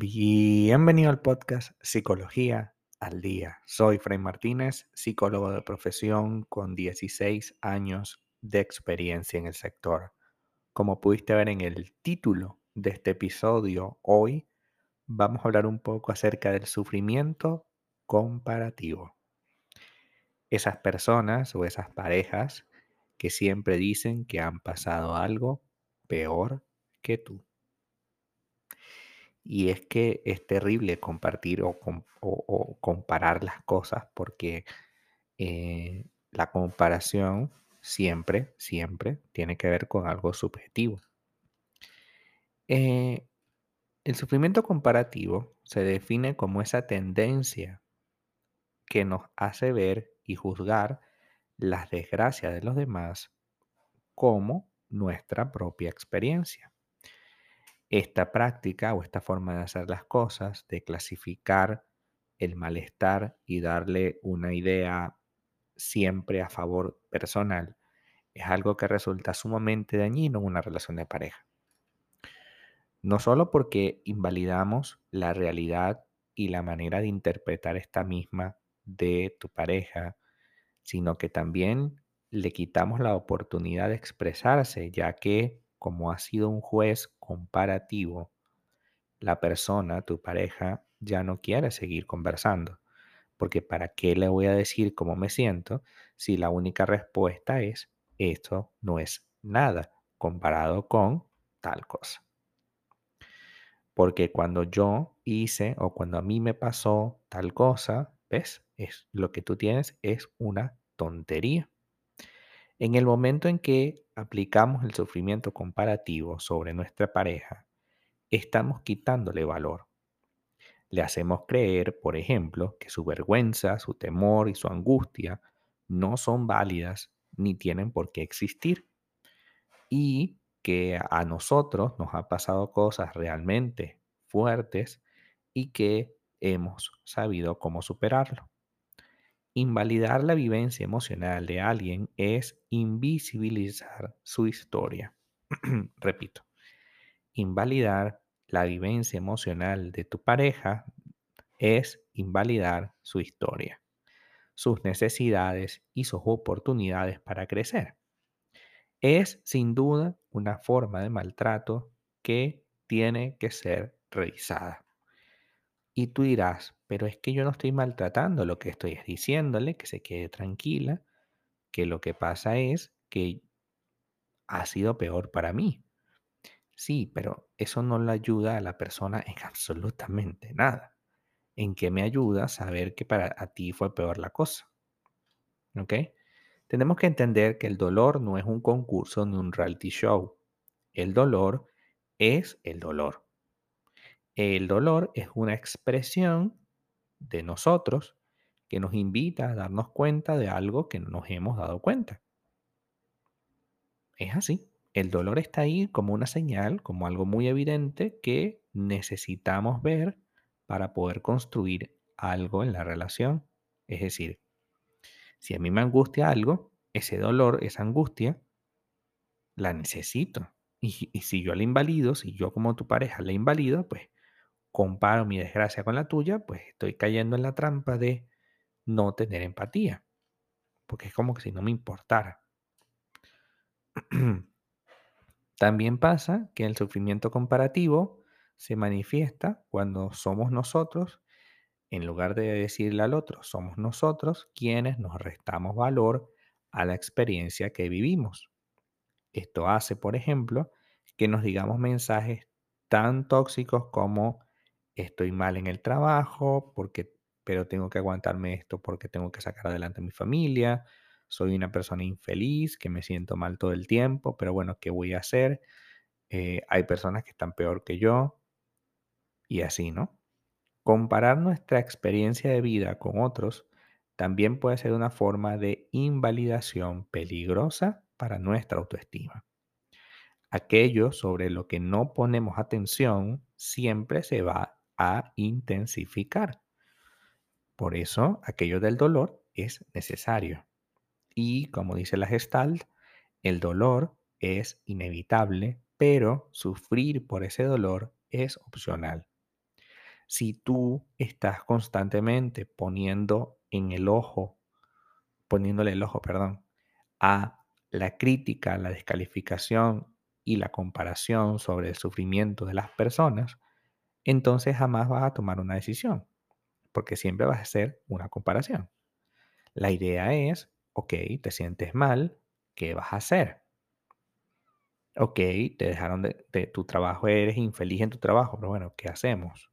Bienvenido al podcast Psicología al Día. Soy Fray Martínez, psicólogo de profesión con 16 años de experiencia en el sector. Como pudiste ver en el título de este episodio, hoy vamos a hablar un poco acerca del sufrimiento comparativo. Esas personas o esas parejas que siempre dicen que han pasado algo peor que tú. Y es que es terrible compartir o, comparar las cosas porque eh, la comparación siempre, siempre tiene que ver con algo subjetivo. Eh, el sufrimiento comparativo se define como esa tendencia que nos hace ver y juzgar las desgracias de los demás como nuestra propia experiencia. Esta práctica o esta forma de hacer las cosas, de clasificar el malestar y darle una idea siempre a favor personal, es algo que resulta sumamente dañino en una relación de pareja. No solo porque invalidamos la realidad y la manera de interpretar esta misma de tu pareja, sino que también le quitamos la oportunidad de expresarse, ya que como ha sido un juez comparativo, la persona, tu pareja, ya no quiere seguir conversando. Porque ¿para qué le voy a decir cómo me siento si la única respuesta es esto no es nada comparado con tal cosa? Porque cuando yo hice o cuando a mí me pasó tal cosa, ¿ves? Es, lo que tú tienes es una tontería. En el momento en que aplicamos el sufrimiento comparativo sobre nuestra pareja, estamos quitándole valor. Le hacemos creer, por ejemplo, que su vergüenza, su temor y su angustia no son válidas ni tienen por qué existir. Y que a nosotros nos han pasado cosas realmente fuertes y que hemos sabido cómo superarlo. Invalidar la vivencia emocional de alguien es invisibilizar su historia. Repito, invalidar la vivencia emocional de tu pareja es invalidar su historia, sus necesidades y sus oportunidades para crecer. Es sin duda una forma de maltrato que tiene que ser revisada. Y tú dirás, pero es que yo no estoy maltratando, lo que estoy es diciéndole que se quede tranquila, que lo que pasa es que ha sido peor para mí. Sí, pero eso no le ayuda a la persona en absolutamente nada. ¿En qué me ayuda saber que para a ti fue peor la cosa? ¿Ok? Tenemos que entender que el dolor no es un concurso ni un reality show. El dolor es el dolor. El dolor es una expresión de nosotros que nos invita a darnos cuenta de algo que no nos hemos dado cuenta. Es así. El dolor está ahí como una señal, como algo muy evidente que necesitamos ver para poder construir algo en la relación. Es decir, si a mí me angustia algo, ese dolor, esa angustia, la necesito. Y, y si yo la invalido, si yo como tu pareja la invalido, pues comparo mi desgracia con la tuya, pues estoy cayendo en la trampa de no tener empatía. Porque es como que si no me importara. También pasa que el sufrimiento comparativo se manifiesta cuando somos nosotros, en lugar de decirle al otro, somos nosotros quienes nos restamos valor a la experiencia que vivimos. Esto hace, por ejemplo, que nos digamos mensajes tan tóxicos como estoy mal en el trabajo, porque, pero tengo que aguantarme esto porque tengo que sacar adelante mi familia, soy una persona infeliz, que me siento mal todo el tiempo, pero bueno, ¿qué voy a hacer? Eh, hay personas que están peor que yo y así, ¿no? Comparar nuestra experiencia de vida con otros también puede ser una forma de invalidación peligrosa para nuestra autoestima. Aquello sobre lo que no ponemos atención siempre se va a intensificar. Por eso, aquello del dolor es necesario. Y como dice la Gestalt, el dolor es inevitable, pero sufrir por ese dolor es opcional. Si tú estás constantemente poniendo en el ojo, poniéndole el ojo, perdón, a la crítica, la descalificación y la comparación sobre el sufrimiento de las personas, entonces jamás vas a tomar una decisión, porque siempre vas a hacer una comparación. La idea es, ok, te sientes mal, ¿qué vas a hacer? Ok, te dejaron de, tu trabajo, eres infeliz en tu trabajo, pero bueno, ¿qué hacemos?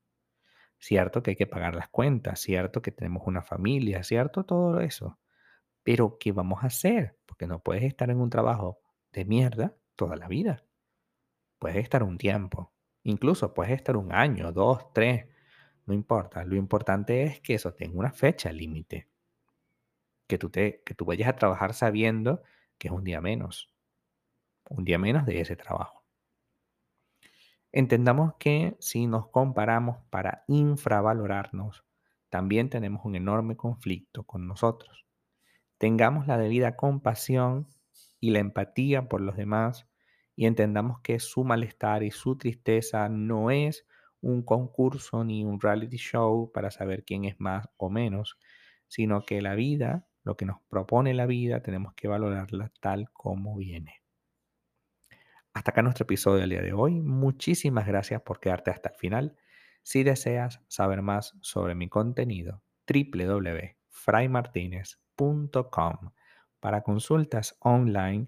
Cierto que hay que pagar las cuentas, cierto que tenemos una familia, cierto todo eso. Pero ¿qué vamos a hacer? Porque no puedes estar en un trabajo de mierda toda la vida. Puedes estar un tiempo, incluso puedes estar un año, dos, tres, no importa. Lo importante es que eso tenga una fecha límite. Que tú, te, que tú vayas a trabajar sabiendo que es un día menos un día menos de ese trabajo. Entendamos que si nos comparamos para infravalorarnos, también tenemos un enorme conflicto con nosotros. Tengamos la debida compasión y la empatía por los demás y entendamos que su malestar y su tristeza no es un concurso ni un reality show para saber quién es más o menos, sino que la vida, lo que nos propone la vida, tenemos que valorarla tal como viene. Hasta acá nuestro episodio del día de hoy. Muchísimas gracias por quedarte hasta el final. Si deseas saber más sobre mi contenido, www.fraymartinez.com. Para consultas online,